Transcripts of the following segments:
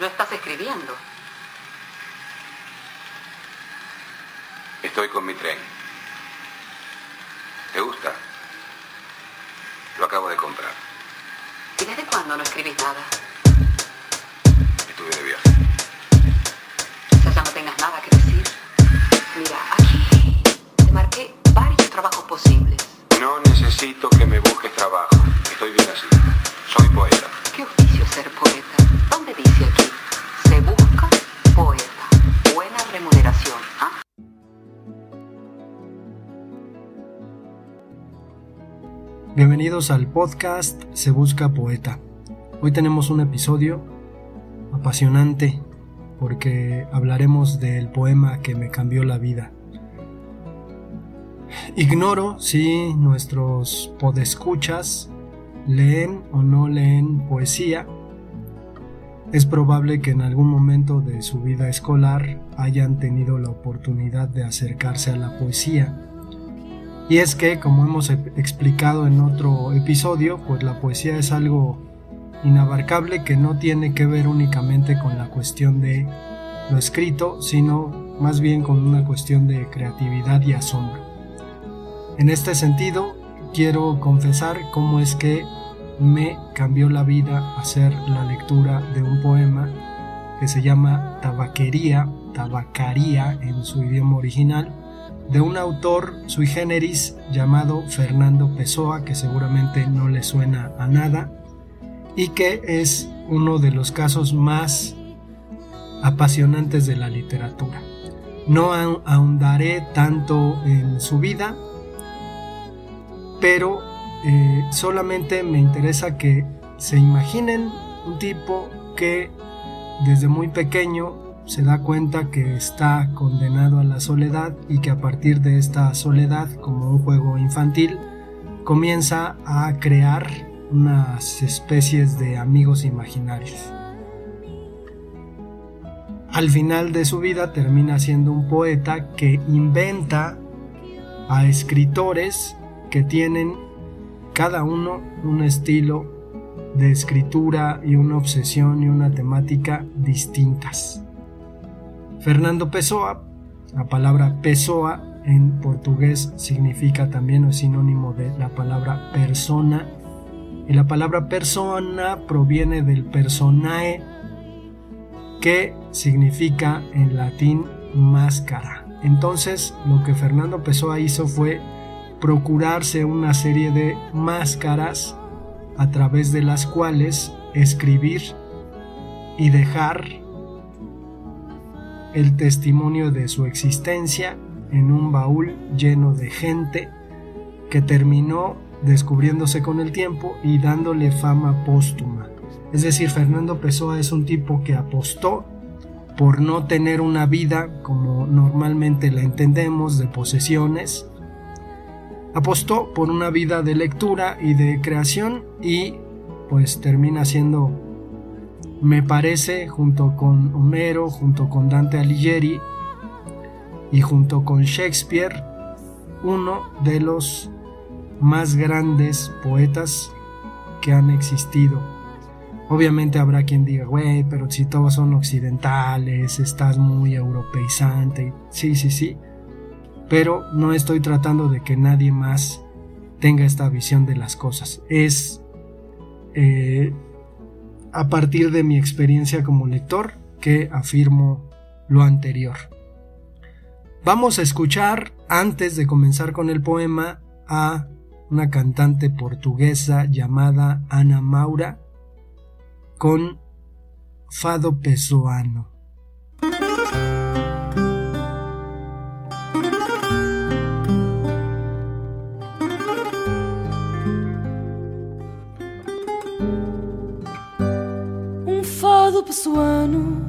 No estás escribiendo. Estoy con mi tren. ¿Te gusta? Lo acabo de comprar. ¿Y desde cuándo no escribís nada? Estuve de viaje. Quizás ya no tengas nada que decir. Mira, aquí te marqué varios trabajos posibles. No necesito que me busques trabajo. Estoy bien así. Soy poeta. ¿Qué oficio ser poeta? Bienvenidos al podcast Se Busca Poeta. Hoy tenemos un episodio apasionante porque hablaremos del poema que me cambió la vida. Ignoro si nuestros podescuchas leen o no leen poesía. Es probable que en algún momento de su vida escolar hayan tenido la oportunidad de acercarse a la poesía y es que, como hemos explicado en otro episodio, pues la poesía es algo inabarcable que no tiene que ver únicamente con la cuestión de lo escrito, sino más bien con una cuestión de creatividad y asombro. En este sentido, quiero confesar cómo es que me cambió la vida hacer la lectura de un poema que se llama Tabaquería, Tabacaría en su idioma original, de un autor sui generis llamado Fernando Pessoa, que seguramente no le suena a nada, y que es uno de los casos más apasionantes de la literatura. No ahondaré tanto en su vida, pero eh, solamente me interesa que se imaginen un tipo que desde muy pequeño se da cuenta que está condenado a la soledad y que a partir de esta soledad, como un juego infantil, comienza a crear unas especies de amigos imaginarios. Al final de su vida termina siendo un poeta que inventa a escritores que tienen cada uno un estilo de escritura y una obsesión y una temática distintas. Fernando Pessoa, la palabra Pessoa en portugués significa también o es sinónimo de la palabra persona. Y la palabra persona proviene del personae, que significa en latín máscara. Entonces, lo que Fernando Pessoa hizo fue procurarse una serie de máscaras a través de las cuales escribir y dejar el testimonio de su existencia en un baúl lleno de gente que terminó descubriéndose con el tiempo y dándole fama póstuma. Es decir, Fernando Pessoa es un tipo que apostó por no tener una vida como normalmente la entendemos de posesiones. Apostó por una vida de lectura y de creación y pues termina siendo me parece, junto con Homero, junto con Dante Alighieri y junto con Shakespeare, uno de los más grandes poetas que han existido. Obviamente habrá quien diga, güey, pero si todos son occidentales, estás muy europeizante. Sí, sí, sí. Pero no estoy tratando de que nadie más tenga esta visión de las cosas. Es eh, a partir de mi experiencia como lector que afirmo lo anterior. Vamos a escuchar, antes de comenzar con el poema, a una cantante portuguesa llamada Ana Maura con Fado Pessoano. Pessoano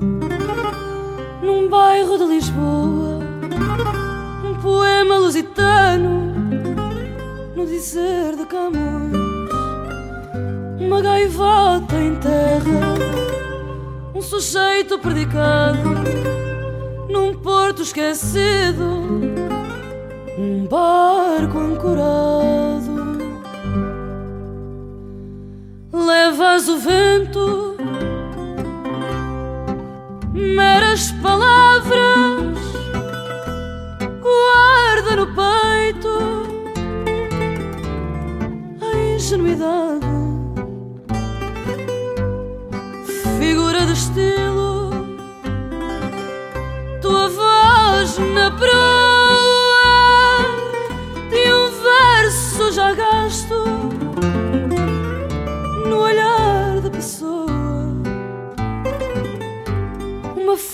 Num bairro de Lisboa Um poema lusitano No dizer de Camões Uma gaivota em terra Um sujeito predicado Num porto esquecido Um barco ancorado. Levas o vento As palavras guarda no peito a ingenuidade, figura de estilo, tua voz na praia.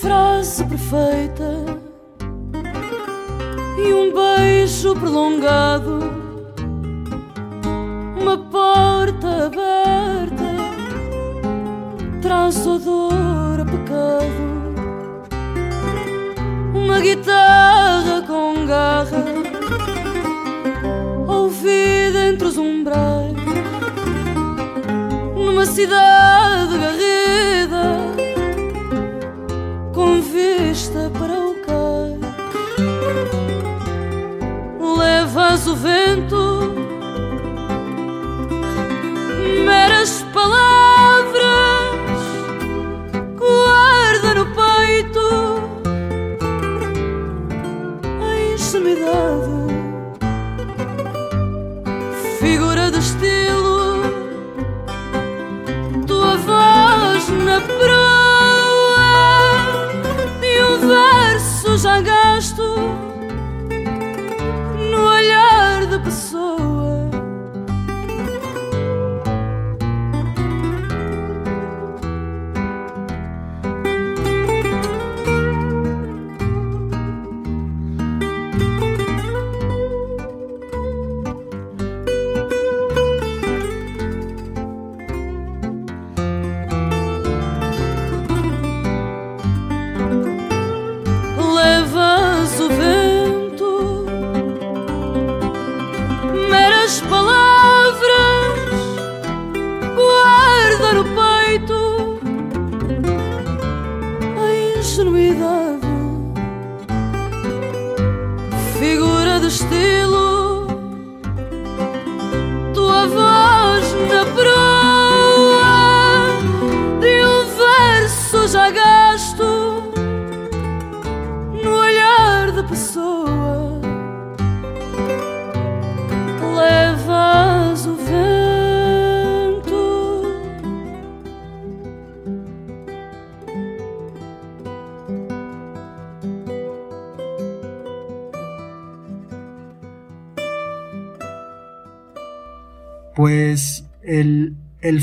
Frase perfeita e um beijo prolongado, uma porta aberta traz odor a pecado, uma guitarra com garra, ouvida entre os umbrais, numa cidade garrida, o vento,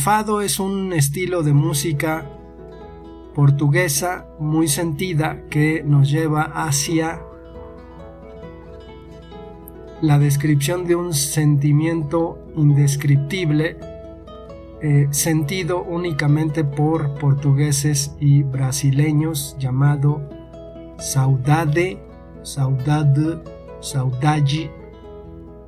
fado es un estilo de música portuguesa muy sentida que nos lleva hacia la descripción de un sentimiento indescriptible eh, sentido únicamente por portugueses y brasileños llamado saudade, saudade, saudade,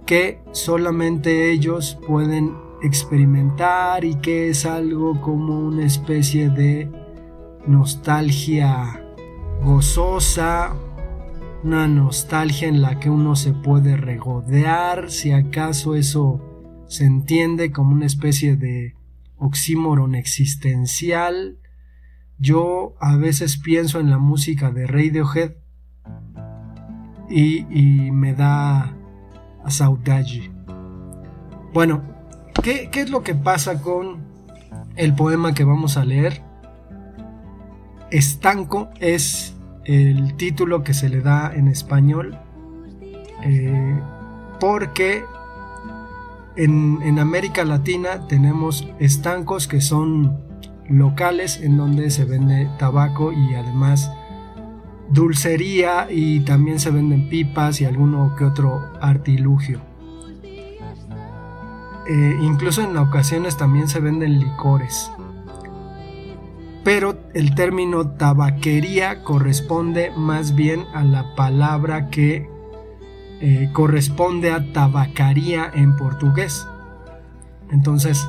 que solamente ellos pueden experimentar y que es algo como una especie de nostalgia gozosa, una nostalgia en la que uno se puede regodear, si acaso eso se entiende como una especie de oxímoron existencial. Yo a veces pienso en la música de Radiohead y, y me da saudade. Bueno, ¿qué, ¿qué es lo que pasa con el poema que vamos a leer? Estanco es el título que se le da en español eh, porque en, América Latina tenemos estancos que son locales en donde se vende tabaco y además dulcería y también se venden pipas y alguno que otro artilugio. Eh, incluso en ocasiones también se venden licores pero el término tabaquería corresponde más bien a la palabra que eh, corresponde a tabacaría en portugués. Entonces,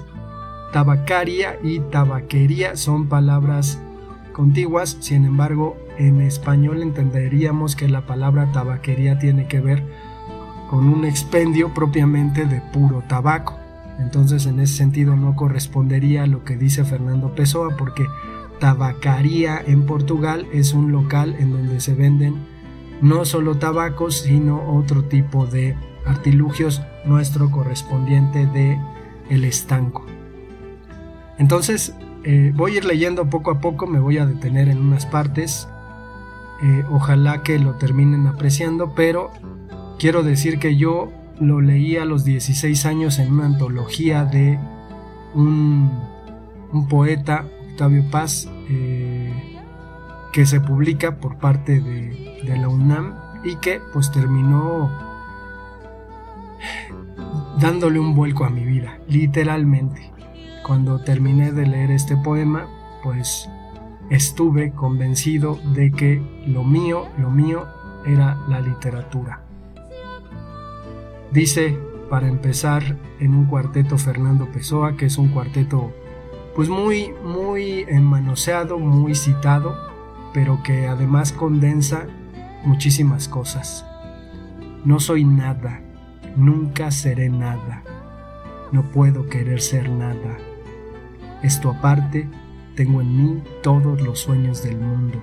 tabacaria y tabaquería son palabras contiguas, sin embargo, en español entenderíamos que la palabra tabaquería tiene que ver con un expendio propiamente de puro tabaco. Entonces, en ese sentido no correspondería a lo que dice Fernando Pessoa porque Tabacaría en Portugal es un local en donde se venden no solo tabacos, sino otro tipo de artilugios, nuestro correspondiente de el estanco. Entonces, eh, voy a ir leyendo poco a poco, me voy a detener en unas partes. Eh, ojalá que lo terminen apreciando, pero quiero decir que yo lo leí a los 16 años en una antología de un, poeta, Octavio Paz, eh, que se publica por parte de, de la UNAM y que pues terminó dándole un vuelco a mi vida, literalmente. Cuando terminé de leer este poema, pues estuve convencido de que lo mío, lo mío era la literatura. Dice, para empezar, en un cuarteto Fernando Pessoa, que es un cuarteto pues muy, muy manoseado, muy citado, pero que además condensa muchísimas cosas. No soy nada, nunca seré nada, no puedo querer ser nada. Esto aparte, tengo en mí todos los sueños del mundo.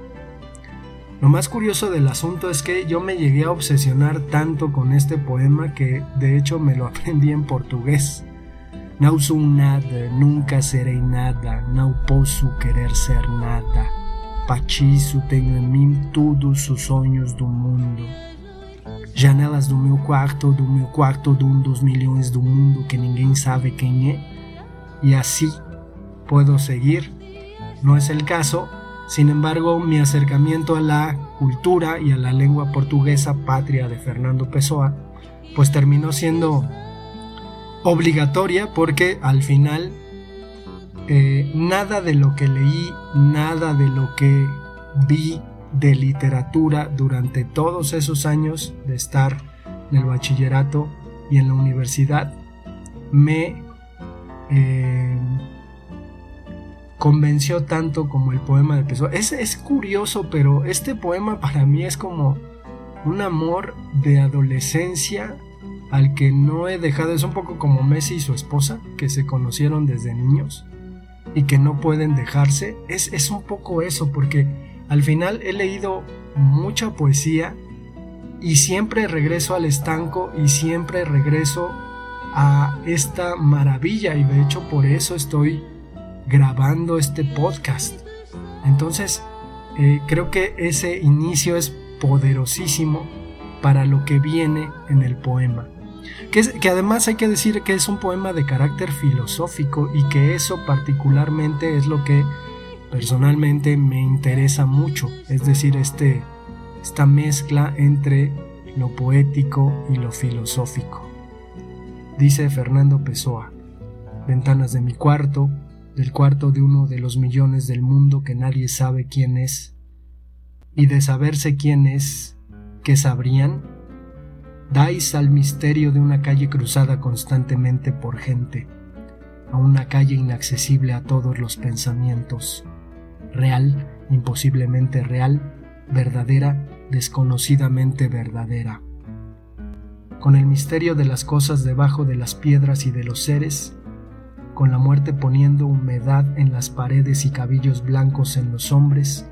Lo más curioso del asunto es que yo me llegué a obsesionar tanto con este poema que de hecho me lo aprendí en portugués. No sou nada, nunca serei nada, não posso querer ser nada. Patiço tenho em mim todos os sonhos do mundo. Janelas do meu quarto, do meu quarto de um dos milhões do mundo que ninguém sabe quem é. E assim puedo seguir. No es el caso, sin embargo, mi acercamiento a la cultura y a la lengua portuguesa patria de Fernando Pessoa, pues terminó siendo obligatoria porque al final eh, nada de lo que leí, nada de lo que vi de literatura durante todos esos años de estar en el bachillerato y en la universidad me eh, convenció tanto como el poema de Pessoa. Es, es curioso, pero este poema para mí es como un amor de adolescencia al que no he dejado. Es un poco como Messi y su esposa, que se conocieron desde niños y que no pueden dejarse. Es, es un poco eso, porque al final he leído mucha poesía y siempre regreso al estanco y siempre regreso a esta maravilla y de hecho por eso estoy grabando este podcast. Entonces, eh, creo que ese inicio es poderosísimo para lo que viene en el poema. Que, que, además hay que decir que es un poema de carácter filosófico y que eso particularmente es lo que personalmente me interesa mucho, es decir, este, esta mezcla entre lo poético y lo filosófico. Dice Fernando Pessoa, ventanas de mi cuarto, del cuarto de uno de los millones del mundo que nadie sabe quién es, y de saberse quién es, ¿qué sabrían? Dais al misterio de una calle cruzada constantemente por gente, a una calle inaccesible a todos los pensamientos, real, imposiblemente real, verdadera, desconocidamente verdadera. Con el misterio de las cosas debajo de las piedras y de los seres, con la muerte poniendo humedad en las paredes y cabellos blancos en los hombres,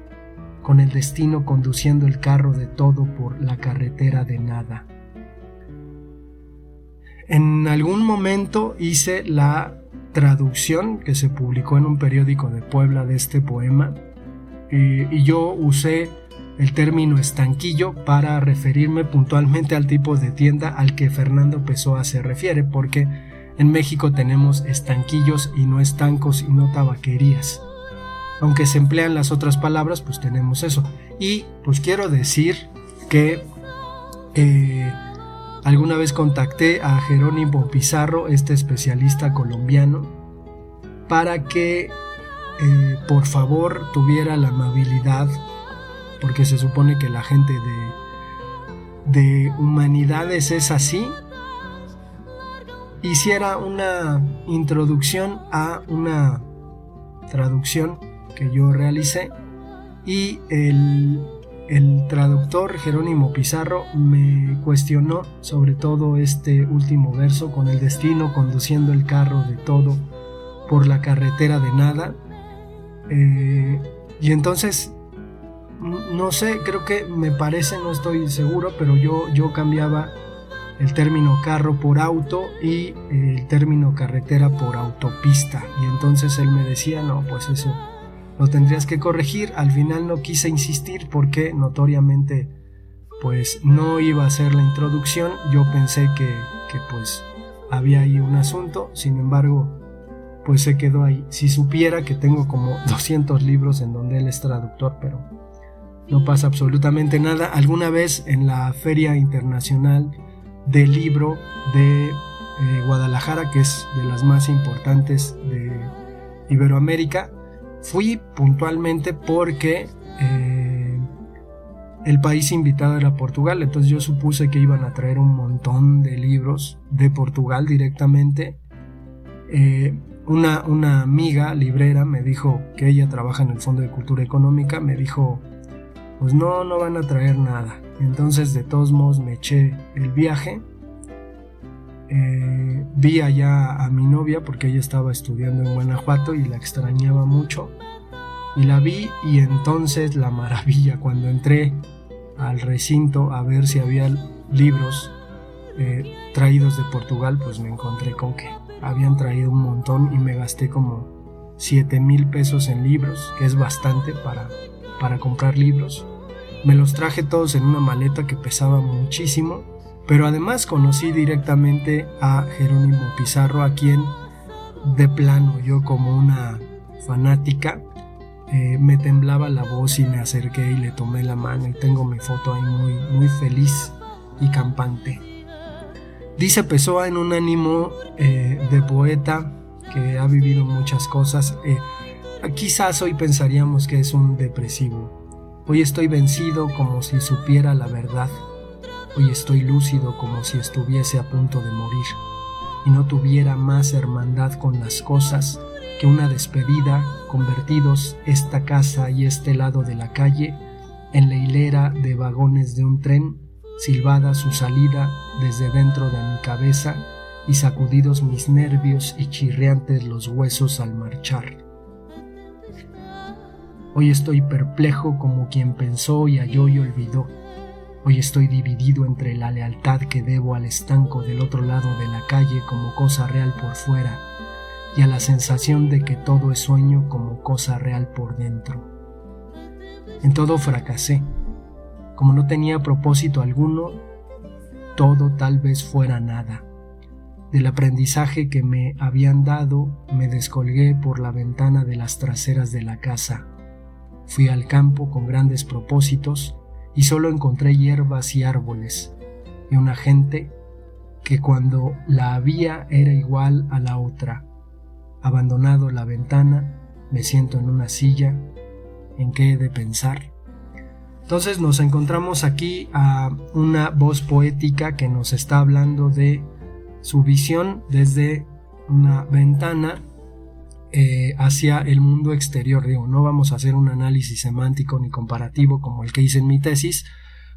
con el destino conduciendo el carro de todo por la carretera de nada. En algún momento hice la traducción que se publicó en un periódico de Puebla de este poema y, yo usé el término estanquillo para referirme puntualmente al tipo de tienda al que Fernando Pessoa se refiere porque en México tenemos estanquillos y no estancos y no tabaquerías. Aunque se emplean las otras palabras, pues tenemos eso. Y pues quiero decir que eh, alguna vez contacté a Jerónimo Pizarro, este especialista colombiano, para que eh, por favor tuviera la amabilidad, porque se supone que la gente de, de humanidades es así, hiciera una introducción a una traducción que yo realicé y el, el, traductor Jerónimo Pizarro me cuestionó sobre todo este último verso con el destino conduciendo el carro de todo por la carretera de nada. Eh, y entonces no sé creo que me parece no estoy seguro pero yo yo cambiaba el término carro por auto y el término carretera por autopista. Y entonces él me decía, no, pues eso lo tendrías que corregir. Al final no quise insistir porque notoriamente pues no iba a ser la introducción. Yo pensé que, que pues había ahí un asunto, sin embargo pues se quedó ahí. Si supiera que tengo como 200 libros en donde él es traductor, pero no pasa absolutamente nada. Alguna vez en la Feria Internacional del Libro de eh, Guadalajara, que es de las más importantes de Iberoamérica, fui puntualmente porque eh, el país invitado era Portugal, entonces yo supuse que iban a traer un montón de libros de Portugal directamente. Eh, una, una amiga librera me dijo que ella trabaja en el Fondo de Cultura Económica, me dijo, pues no, no van a traer nada. Entonces de todos modos me eché el viaje. Eh, vi allá a mi novia porque ella estaba estudiando en Guanajuato y la extrañaba mucho. Y la vi y entonces la maravilla cuando entré al recinto a ver si había libros eh, traídos de Portugal, pues me encontré con que habían traído un montón y me gasté como 7 mil pesos en libros, que es bastante para, para comprar libros. Me los traje todos en una maleta que pesaba muchísimo, pero además conocí directamente a Jerónimo Pizarro, a quien de plano yo como una fanática eh, me temblaba la voz y me acerqué y le tomé la mano y tengo mi foto ahí muy, muy feliz y campante. Dice Pessoa en un ánimo eh, de poeta que ha vivido muchas cosas. Eh, quizás hoy pensaríamos que es un depresivo. Hoy estoy vencido como si supiera la verdad. Hoy estoy lúcido como si estuviese a punto de morir y no tuviera más hermandad con las cosas que una despedida, convertidos esta casa y este lado de la calle en la hilera de vagones de un tren silbada su salida desde dentro de mi cabeza y sacudidos mis nervios y chirriantes los huesos al marchar. Hoy estoy perplejo como quien pensó y halló y olvidó. Hoy estoy dividido entre la lealtad que debo al estanco del otro lado de la calle como cosa real por fuera y a la sensación de que todo es sueño como cosa real por dentro. En todo fracasé como no tenía propósito alguno, todo tal vez fuera nada. Del aprendizaje que me habían dado, me descolgué por la ventana de las traseras de la casa. Fui al campo con grandes propósitos y solo encontré hierbas y árboles, y una gente que cuando la había era igual a la otra. Abandonado la ventana, me siento en una silla. ¿En qué he de pensar? Entonces nos encontramos aquí a una voz poética que nos está hablando de su visión desde una ventana eh, hacia el mundo exterior. Digo, no vamos a hacer un análisis semántico ni comparativo como el que hice en mi tesis,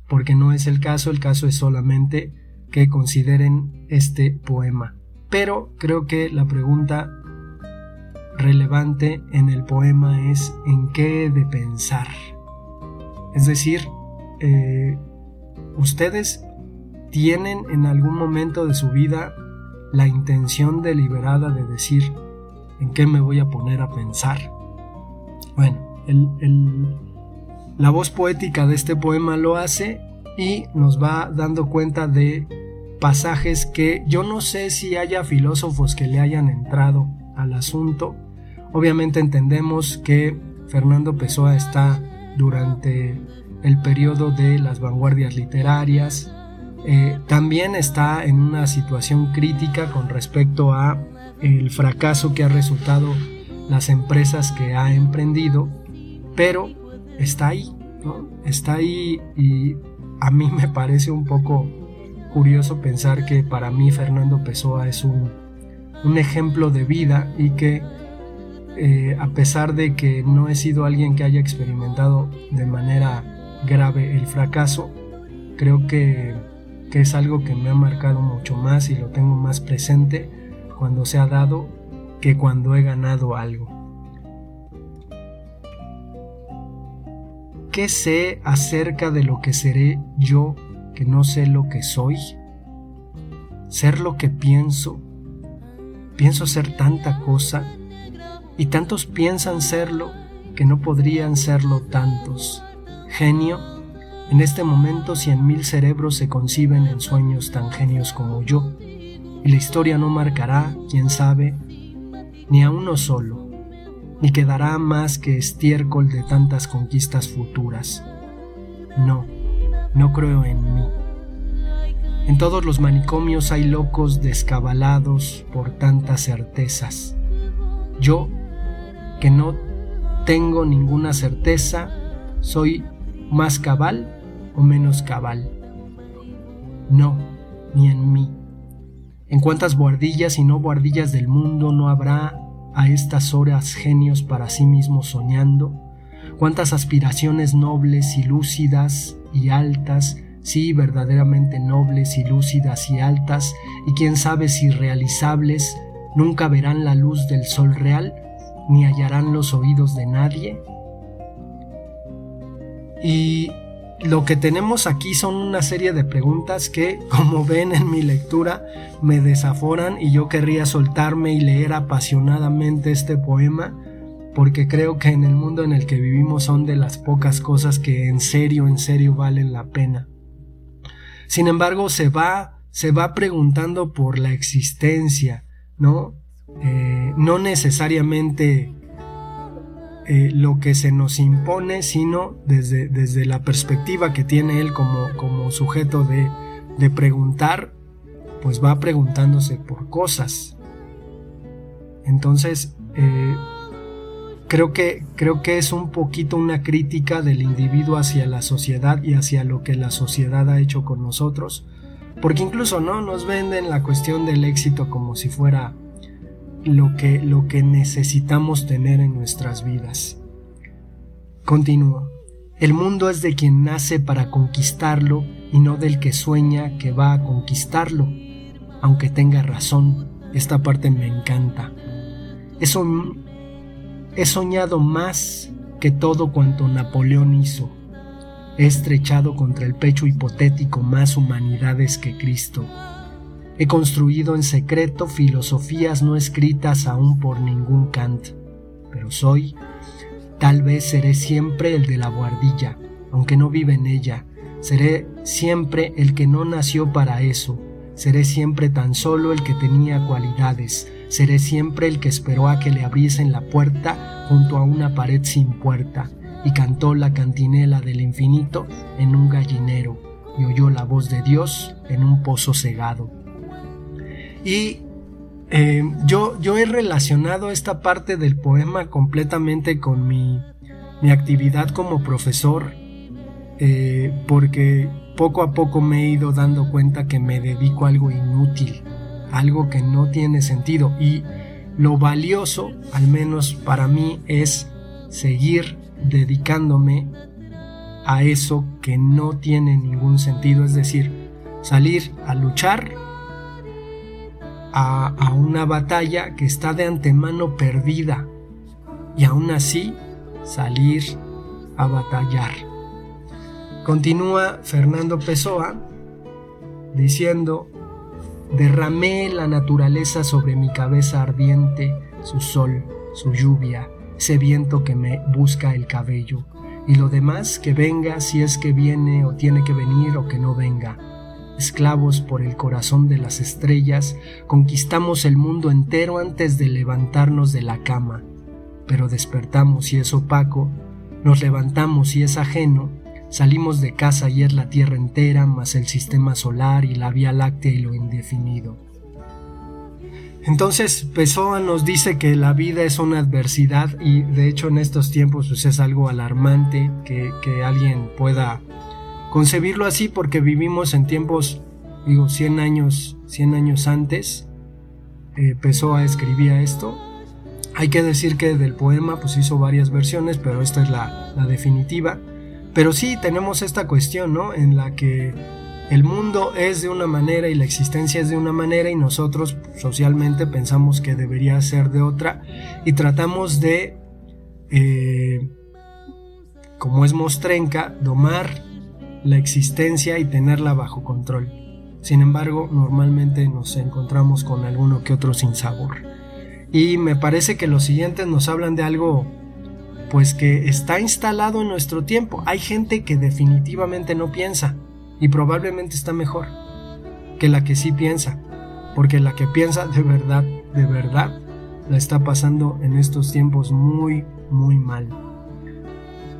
porque no es el caso, el caso es solamente que consideren este poema. Pero creo que la pregunta relevante en el poema es en qué de pensar. Es decir, eh, ustedes tienen en algún momento de su vida la intención deliberada de decir en qué me voy a poner a pensar. Bueno, la voz poética de este poema lo hace y nos va dando cuenta de pasajes que yo no sé si haya filósofos que le hayan entrado al asunto. Obviamente entendemos que Fernando Pessoa está durante el periodo de las vanguardias literarias. Eh, también está en una situación crítica con respecto a el fracaso que ha resultado las empresas que ha emprendido, pero está ahí, Está ahí y a mí me parece un poco curioso pensar que para mí Fernando Pessoa es un, ejemplo de vida y que eh, a pesar de que no he sido alguien que haya experimentado de manera grave el fracaso, creo que es algo que me ha marcado mucho más y lo tengo más presente cuando se ha dado que cuando he ganado algo. ¿Qué sé acerca de lo que seré yo que no sé lo que soy? ser lo que pienso. Pienso ser tanta cosa y tantos piensan serlo que no podrían serlo tantos. Genio, en este momento cien mil cerebros se conciben en sueños tan genios como yo, y la historia no marcará, quién sabe, ni a uno solo, ni quedará más que estiércol de tantas conquistas futuras. No, no creo en mí. En todos los manicomios hay locos descabalados por tantas certezas. Yo, que no tengo ninguna certeza, soy más cabal o menos cabal. No, ni en mí. En cuántas buhardillas y no buhardillas del mundo no habrá a estas horas genios para sí mismos soñando, cuántas aspiraciones nobles y lúcidas y altas, sí verdaderamente nobles y lúcidas y altas, y quién sabe si realizables, nunca verán la luz del sol real, ni hallarán los oídos de nadie. Y lo que tenemos aquí son una serie de preguntas que, como ven en mi lectura, me desaforan y yo querría soltarme y leer apasionadamente este poema porque creo que en el mundo en el que vivimos son de las pocas cosas que en serio, en serio valen la pena. Sin embargo, se va, se va preguntando por la existencia, ¿no? Eh, no necesariamente eh, lo que se nos impone, sino desde, desde la perspectiva que tiene él como, como sujeto de, de preguntar, pues va preguntándose por cosas. Entonces, eh, creo que, creo que es un poquito una crítica del individuo hacia la sociedad y hacia lo que la sociedad ha hecho con nosotros. Porque incluso no nos venden la cuestión del éxito como si fuera lo que, lo que necesitamos tener en nuestras vidas. Continúo. El mundo es de quien nace para conquistarlo y no del que sueña que va a conquistarlo. Aunque tenga razón, esta parte me encanta. Eso he soñado más que todo cuanto Napoleón hizo. He estrechado contra el pecho hipotético más humanidades que Cristo. He construido en secreto filosofías no escritas aún por ningún Kant, pero soy, tal vez seré siempre el de la guardilla, aunque no vive en ella, seré siempre el que no nació para eso, seré siempre tan solo el que tenía cualidades, seré siempre el que esperó a que le abriesen la puerta junto a una pared sin puerta, y cantó la cantinela del infinito en un gallinero, y oyó la voz de Dios en un pozo cegado. Y eh, yo, yo he relacionado esta parte del poema completamente con mi, mi actividad como profesor, eh, porque poco a poco me he ido dando cuenta que me dedico a algo inútil, algo que no tiene sentido. Y lo valioso, al menos para mí, es seguir dedicándome a eso que no tiene ningún sentido, es decir, salir a luchar a, una batalla que está de antemano perdida y aún así salir a batallar. Continúa Fernando Pessoa diciendo, derramé la naturaleza sobre mi cabeza ardiente, su sol, su lluvia, ese viento que me busca el cabello, y lo demás que venga si es que viene o tiene que venir o que no venga esclavos por el corazón de las estrellas, conquistamos el mundo entero antes de levantarnos de la cama, pero despertamos y es opaco, nos levantamos y es ajeno, salimos de casa y es la Tierra entera, más el sistema solar y la Vía Láctea y lo indefinido. Entonces Pessoa nos dice que la vida es una adversidad y de hecho en estos tiempos pues, es algo alarmante que, que alguien pueda concebirlo así porque vivimos en tiempos, digo, 100 años, 100 años antes, eh, Pessoa escribía esto. Hay que decir que del poema pues hizo varias versiones, pero esta es la, definitiva. Pero sí tenemos esta cuestión, ¿no? En la que el mundo es de una manera y la existencia es de una manera y nosotros socialmente pensamos que debería ser de otra y tratamos de, eh, como es mostrenca, domar la existencia y tenerla bajo control. Sin embargo, normalmente nos encontramos con alguno que otro sin sabor. Y me parece que los siguientes nos hablan de algo pues que está instalado en nuestro tiempo. Hay gente que definitivamente no piensa y probablemente está mejor que la que sí piensa, porque la que piensa de verdad, de verdad, la está pasando en estos tiempos muy, muy mal.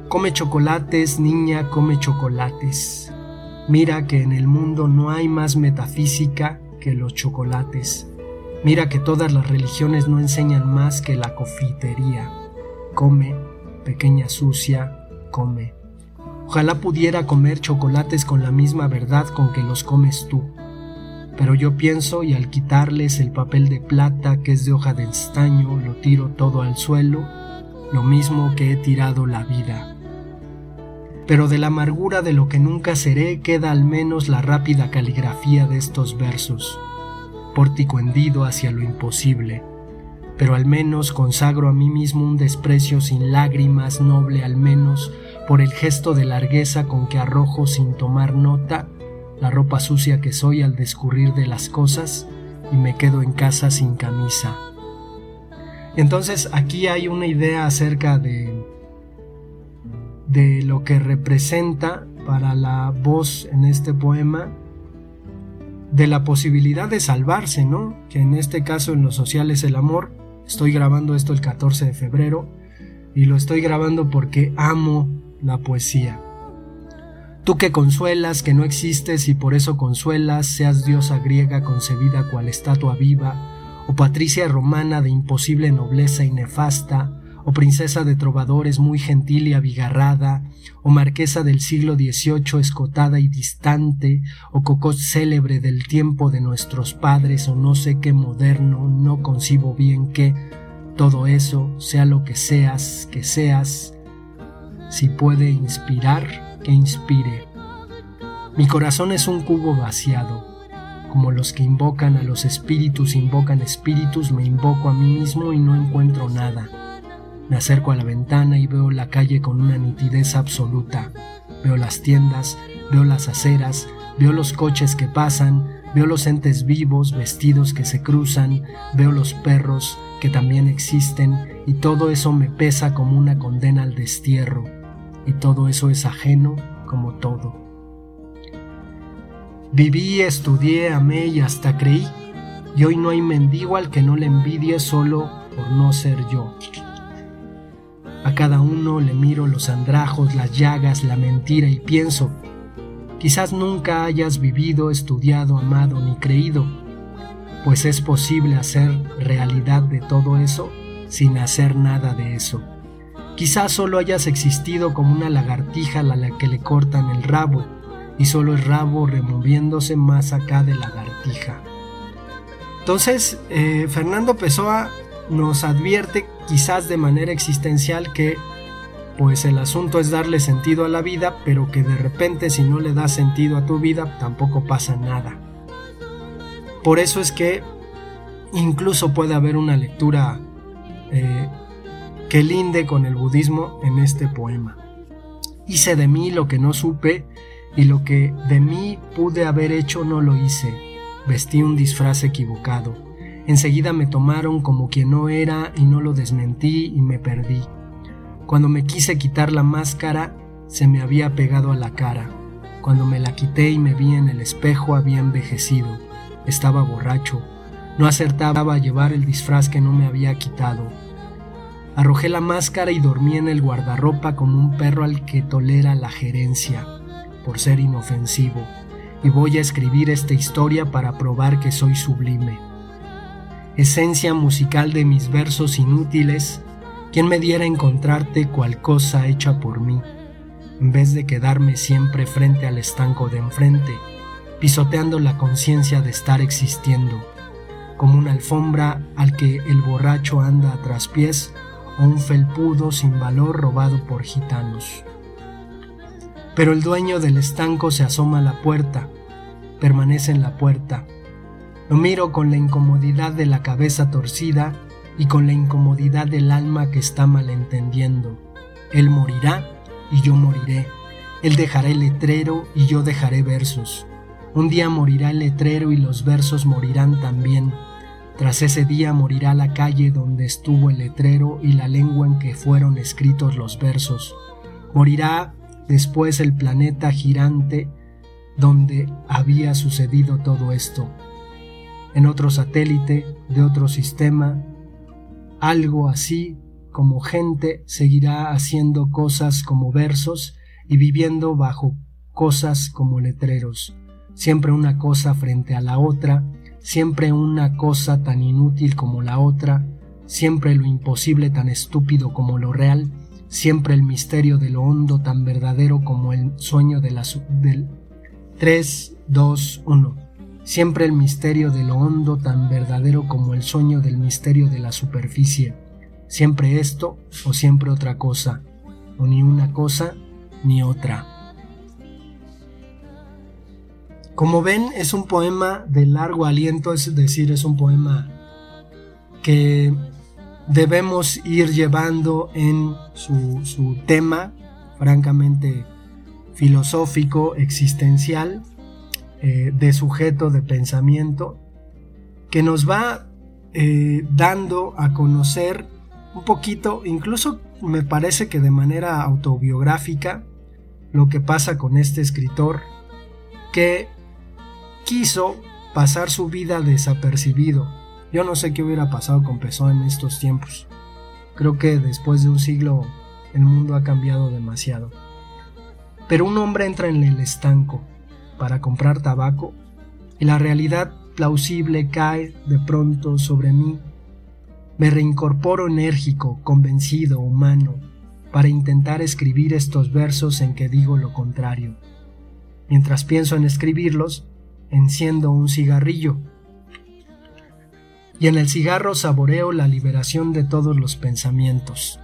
Come chocolates, niña, come chocolates. Mira que en el mundo no hay más metafísica que los chocolates. Mira que todas las religiones no enseñan más que la confitería. Come, pequeña sucia, come. Ojalá pudiera comer chocolates con la misma verdad con que los comes tú. Pero yo pienso y al quitarles el papel de plata que es de hoja de estaño, lo tiro todo al suelo, lo mismo que he tirado la vida pero de la amargura de lo que nunca seré queda al menos la rápida caligrafía de estos versos, pórtico hendido hacia lo imposible, pero al menos consagro a mí mismo un desprecio sin lágrimas noble al menos por el gesto de largueza con que arrojo sin tomar nota la ropa sucia que soy al descurrir de las cosas y me quedo en casa sin camisa. Entonces aquí hay una idea acerca de de lo que representa para la voz en este poema, de la posibilidad de salvarse, ¿no? Que en este caso en lo social es el amor. Estoy grabando esto el 14 de febrero y lo estoy grabando porque amo la poesía. Tú que consuelas, que no existes y por eso consuelas, seas diosa griega concebida cual estatua viva, o patricia romana de imposible nobleza y nefasta, o princesa de trovadores muy gentil y abigarrada, o marquesa del siglo XVIII escotada y distante, o cocot célebre del tiempo de nuestros padres, o no sé qué moderno, no concibo bien que todo eso, sea lo que seas, que seas, si puede inspirar, que inspire. Mi corazón es un cubo vaciado, como los que invocan a los espíritus invocan espíritus, me invoco a mí mismo y no encuentro nada. Me acerco a la ventana y veo la calle con una nitidez absoluta. Veo las tiendas, veo las aceras, veo los coches que pasan, veo los entes vivos, vestidos que se cruzan, veo los perros que también existen y todo eso me pesa como una condena al destierro y todo eso es ajeno como todo. Viví, estudié, amé y hasta creí y hoy no hay mendigo al que no le envidie solo por no ser yo. A cada uno le miro los andrajos, las llagas, la mentira y pienso, quizás nunca hayas vivido, estudiado, amado ni creído, pues es posible hacer realidad de todo eso sin hacer nada de eso. Quizás solo hayas existido como una lagartija a la que le cortan el rabo, y solo el rabo removiéndose más acá de lagartija. Entonces, eh, Fernando Pessoa nos advierte quizás de manera existencial que pues el asunto es darle sentido a la vida, pero que de repente si no le das sentido a tu vida tampoco pasa nada. Por eso es que incluso puede haber una lectura eh, que linde con el budismo en este poema. Hice de mí lo que no supe y lo que de mí pude haber hecho no lo hice. Vestí un disfraz equivocado Enseguida me tomaron como quien no era y no lo desmentí y me perdí. Cuando me quise quitar la máscara, se me había pegado a la cara. Cuando me la quité y me vi en el espejo había envejecido. Estaba borracho. No acertaba a llevar el disfraz que no me había quitado. Arrojé la máscara y dormí en el guardarropa como un perro al que tolera la gerencia, por ser inofensivo. Y voy a escribir esta historia para probar que soy sublime esencia musical de mis versos inútiles, quien me diera encontrarte cual cosa hecha por mí, en vez de quedarme siempre frente al estanco de enfrente, pisoteando la conciencia de estar existiendo, como una alfombra al que el borracho anda a traspiés o un felpudo sin valor robado por gitanos. Pero el dueño del estanco se asoma a la puerta, permanece en la puerta, lo miro con la incomodidad de la cabeza torcida y con la incomodidad del alma que está malentendiendo. Él morirá y yo moriré. Él dejará el letrero y yo dejaré versos. Un día morirá el letrero y los versos morirán también. Tras ese día morirá la calle donde estuvo el letrero y la lengua en que fueron escritos los versos. Morirá después el planeta girante donde había sucedido todo esto. En otro satélite de otro sistema, algo así como gente seguirá haciendo cosas como versos y viviendo bajo cosas como letreros, siempre una cosa frente a la otra, siempre una cosa tan inútil como la otra, siempre lo imposible tan estúpido como lo real, siempre el misterio de lo hondo tan verdadero como el sueño de la, del 3, 2, 1. Siempre el misterio de lo hondo tan verdadero como el sueño del misterio de la superficie. Siempre esto o siempre otra cosa, o ni una cosa ni otra. Como ven, es un poema de largo aliento, es decir, es un poema que debemos ir llevando en su, tema, francamente filosófico, existencial, eh, de sujeto de pensamiento, que nos va eh, dando a conocer un poquito, incluso me parece que de manera autobiográfica, lo que pasa con este escritor que quiso pasar su vida desapercibido. Yo no sé qué hubiera pasado con Pessoa en estos tiempos. Creo que después de un siglo el mundo ha cambiado demasiado. Pero un hombre entra en el estanco para comprar tabaco y la realidad plausible cae de pronto sobre mí me reincorporo enérgico, convencido, humano, para intentar escribir estos versos en que digo lo contrario. Mientras pienso en escribirlos, enciendo un cigarrillo. Y en el cigarro saboreo la liberación de todos los pensamientos.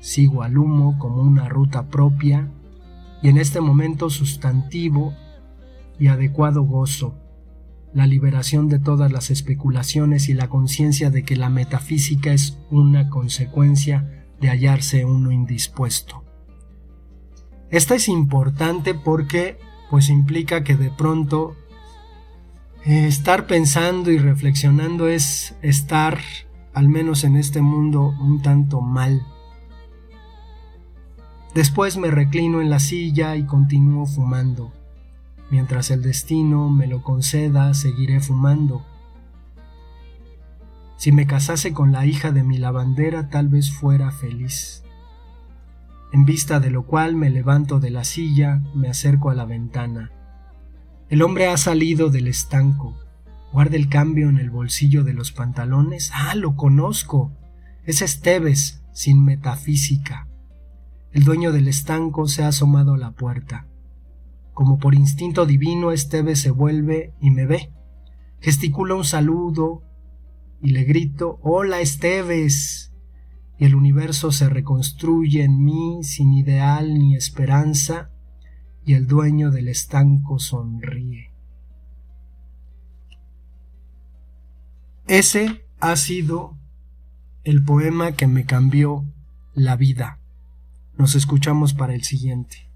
Sigo al humo como una ruta propia y en este momento sustantivo y adecuado gozo la liberación de todas las especulaciones y la conciencia de que la metafísica es una consecuencia de hallarse uno indispuesto. Esta es importante porque pues implica que de pronto eh, estar pensando y reflexionando es estar, al menos en este mundo, un tanto mal. Después me reclino en la silla y continúo fumando. Mientras el destino me lo conceda, seguiré fumando. Si me casase con la hija de mi lavandera, tal vez fuera feliz. En vista de lo cual me levanto de la silla, me acerco a la ventana. El hombre ha salido del estanco. Guarda el cambio en el bolsillo de los pantalones. Ah, lo conozco. Es Esteves, sin metafísica. El dueño del estanco se ha asomado a la puerta. Como por instinto divino, Esteve se vuelve y me ve. Gesticula un saludo y le grito, Hola Esteves. Y el universo se reconstruye en mí sin ideal ni esperanza, y el dueño del estanco sonríe. Ese ha sido el poema que me cambió la vida. Nos escuchamos para el siguiente.